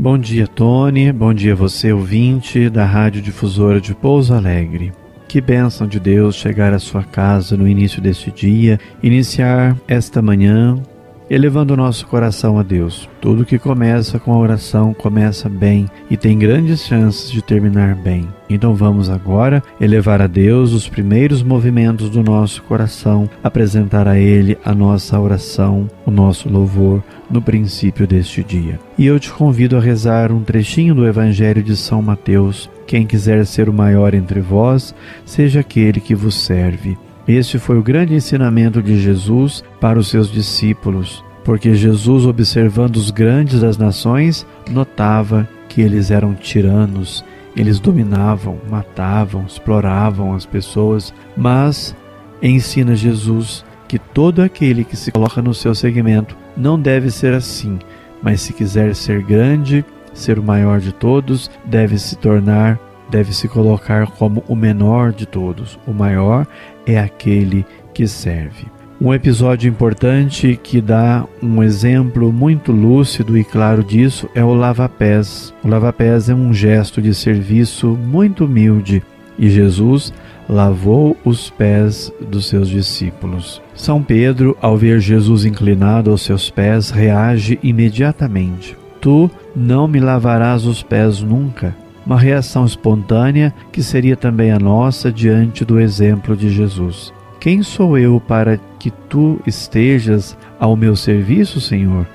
Bom dia, Tony. Bom dia, você, ouvinte da Rádio Difusora de Pouso Alegre. Que bênção de Deus chegar à sua casa no início deste dia, iniciar esta manhã elevando o nosso coração a Deus. Tudo que começa com a oração começa bem e tem grandes chances de terminar bem. Então vamos agora elevar a Deus os primeiros movimentos do nosso coração, apresentar a Ele a nossa oração, o nosso louvor no princípio deste dia. E eu te convido a rezar um trechinho do Evangelho de São Mateus. Quem quiser ser o maior entre vós, seja aquele que vos serve. Este foi o grande ensinamento de Jesus para os seus discípulos, porque Jesus, observando os grandes das nações, notava que eles eram tiranos, eles dominavam, matavam, exploravam as pessoas, mas ensina Jesus que todo aquele que se coloca no seu segmento não deve ser assim, mas se quiser ser grande, ser o maior de todos, deve se tornar deve se colocar como o menor de todos. O maior é aquele que serve. Um episódio importante que dá um exemplo muito lúcido e claro disso é o lava-pés. O lava-pés é um gesto de serviço muito humilde e Jesus lavou os pés dos seus discípulos. São Pedro, ao ver Jesus inclinado aos seus pés, reage imediatamente: Tu não me lavarás os pés nunca uma reação espontânea que seria também a nossa diante do exemplo de Jesus. Quem sou eu para que tu estejas ao meu serviço, Senhor?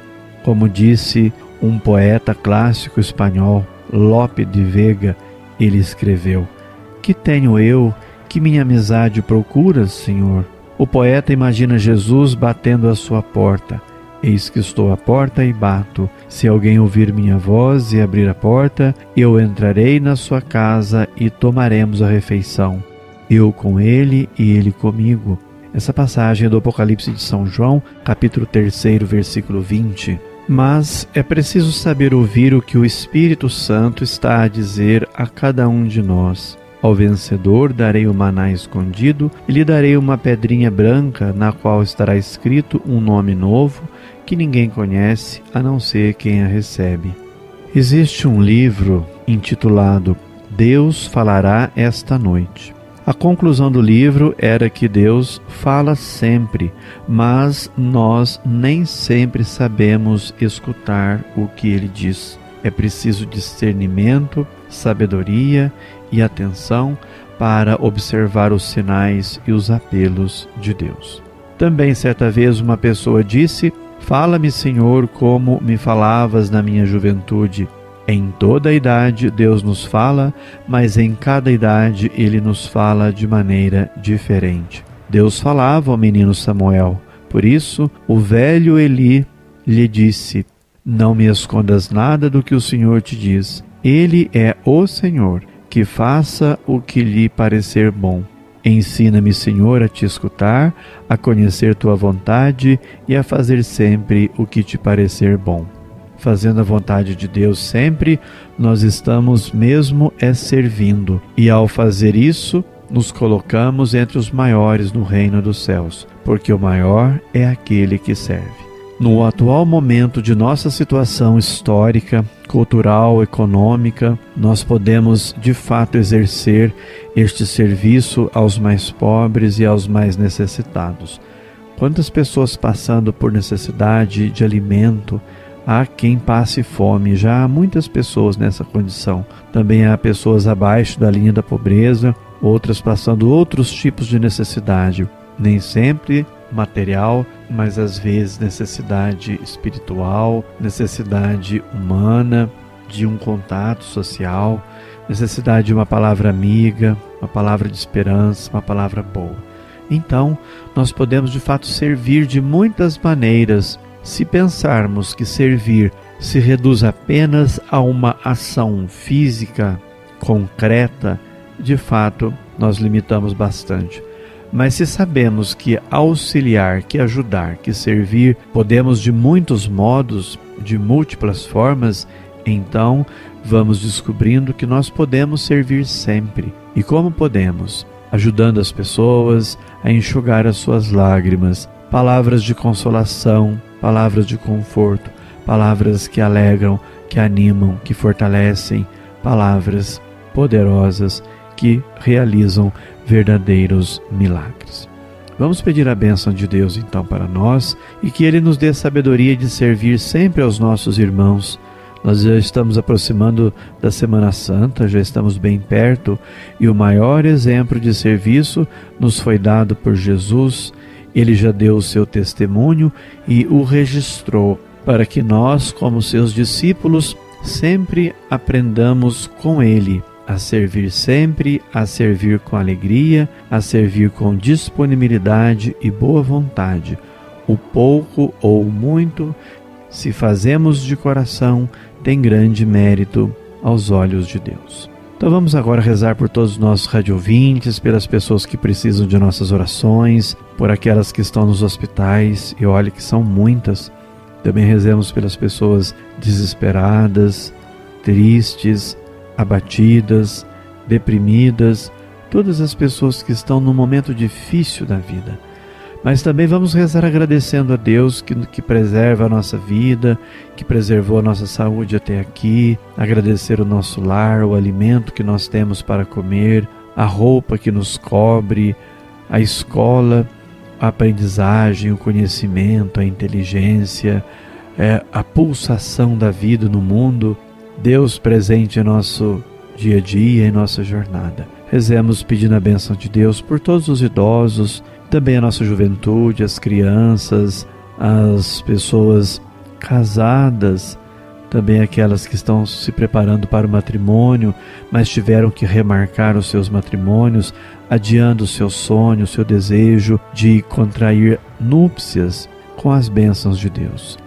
Como disse um poeta clássico espanhol, Lope de Vega, ele escreveu: Que tenho eu que minha amizade procuras, Senhor? O poeta imagina Jesus batendo à sua porta. Eis que estou à porta e bato. Se alguém ouvir minha voz e abrir a porta, eu entrarei na sua casa e tomaremos a refeição. Eu com ele e ele comigo. Essa passagem é do Apocalipse de São João, capítulo 3, versículo 20. Mas é preciso saber ouvir o que o Espírito Santo está a dizer a cada um de nós. Ao vencedor darei o maná escondido e lhe darei uma pedrinha branca na qual estará escrito um nome novo que ninguém conhece a não ser quem a recebe. Existe um livro intitulado Deus falará esta noite. A conclusão do livro era que Deus fala sempre, mas nós nem sempre sabemos escutar o que ele diz. É preciso discernimento, sabedoria e atenção para observar os sinais e os apelos de Deus. Também certa vez uma pessoa disse: Fala-me, Senhor, como me falavas na minha juventude. Em toda idade Deus nos fala, mas em cada idade ele nos fala de maneira diferente. Deus falava ao menino Samuel. Por isso, o velho Eli lhe disse: Não me escondas nada do que o Senhor te diz. Ele é o Senhor que faça o que lhe parecer bom. Ensina-me, Senhor, a te escutar, a conhecer tua vontade e a fazer sempre o que te parecer bom. Fazendo a vontade de Deus sempre, nós estamos mesmo é servindo, e ao fazer isso, nos colocamos entre os maiores no reino dos céus, porque o maior é aquele que serve. No atual momento de nossa situação histórica, cultural, econômica, nós podemos de fato exercer este serviço aos mais pobres e aos mais necessitados. Quantas pessoas passando por necessidade de alimento, há quem passe fome, já há muitas pessoas nessa condição. Também há pessoas abaixo da linha da pobreza, outras passando outros tipos de necessidade. Nem sempre material, mas às vezes necessidade espiritual, necessidade humana, de um contato social, necessidade de uma palavra amiga, uma palavra de esperança, uma palavra boa. Então, nós podemos de fato servir de muitas maneiras se pensarmos que servir se reduz apenas a uma ação física concreta, de fato, nós limitamos bastante. Mas se sabemos que auxiliar, que ajudar, que servir, podemos de muitos modos, de múltiplas formas, então vamos descobrindo que nós podemos servir sempre. E como podemos? Ajudando as pessoas a enxugar as suas lágrimas, palavras de consolação, palavras de conforto, palavras que alegram, que animam, que fortalecem, palavras poderosas que realizam verdadeiros milagres. Vamos pedir a bênção de Deus então para nós e que Ele nos dê sabedoria de servir sempre aos nossos irmãos. Nós já estamos aproximando da Semana Santa, já estamos bem perto e o maior exemplo de serviço nos foi dado por Jesus. Ele já deu o seu testemunho e o registrou para que nós, como seus discípulos, sempre aprendamos com Ele a servir sempre, a servir com alegria, a servir com disponibilidade e boa vontade. O pouco ou o muito, se fazemos de coração, tem grande mérito aos olhos de Deus. Então vamos agora rezar por todos os nossos radiovintes, pelas pessoas que precisam de nossas orações, por aquelas que estão nos hospitais, e olhe que são muitas. Também rezemos pelas pessoas desesperadas, tristes, abatidas, deprimidas, todas as pessoas que estão num momento difícil da vida. Mas também vamos rezar agradecendo a Deus que, que preserva a nossa vida, que preservou a nossa saúde até aqui, agradecer o nosso lar, o alimento que nós temos para comer, a roupa que nos cobre, a escola, a aprendizagem, o conhecimento, a inteligência, é, a pulsação da vida no mundo Deus presente em nosso dia a dia, em nossa jornada. Rezemos pedindo a bênção de Deus por todos os idosos, também a nossa juventude, as crianças, as pessoas casadas, também aquelas que estão se preparando para o matrimônio, mas tiveram que remarcar os seus matrimônios, adiando o seu sonho, o seu desejo de contrair núpcias com as bênçãos de Deus.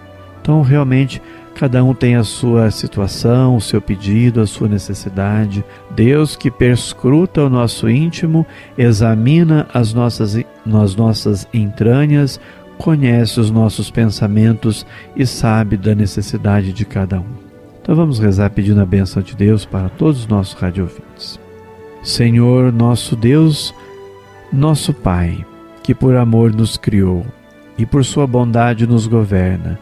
Então, realmente, Cada um tem a sua situação, o seu pedido, a sua necessidade. Deus que perscruta o nosso íntimo, examina as nossas, as nossas entranhas, conhece os nossos pensamentos e sabe da necessidade de cada um. Então vamos rezar pedindo a bênção de Deus para todos os nossos radiovintes. Senhor, nosso Deus, nosso Pai, que por amor nos criou e por sua bondade nos governa,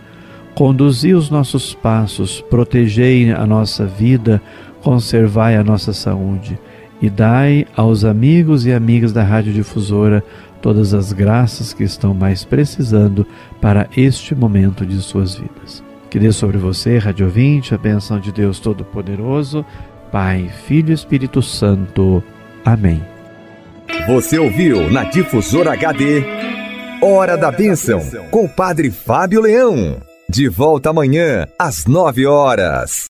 Conduzi os nossos passos, protegei a nossa vida, conservai a nossa saúde e dai aos amigos e amigas da Rádio Difusora todas as graças que estão mais precisando para este momento de suas vidas. Que dê sobre você, Rádio Ouvinte, a benção de Deus Todo-Poderoso, Pai, Filho e Espírito Santo. Amém. Você ouviu na Difusora HD Hora da Bênção, com o Padre Fábio Leão. De volta amanhã, às nove horas.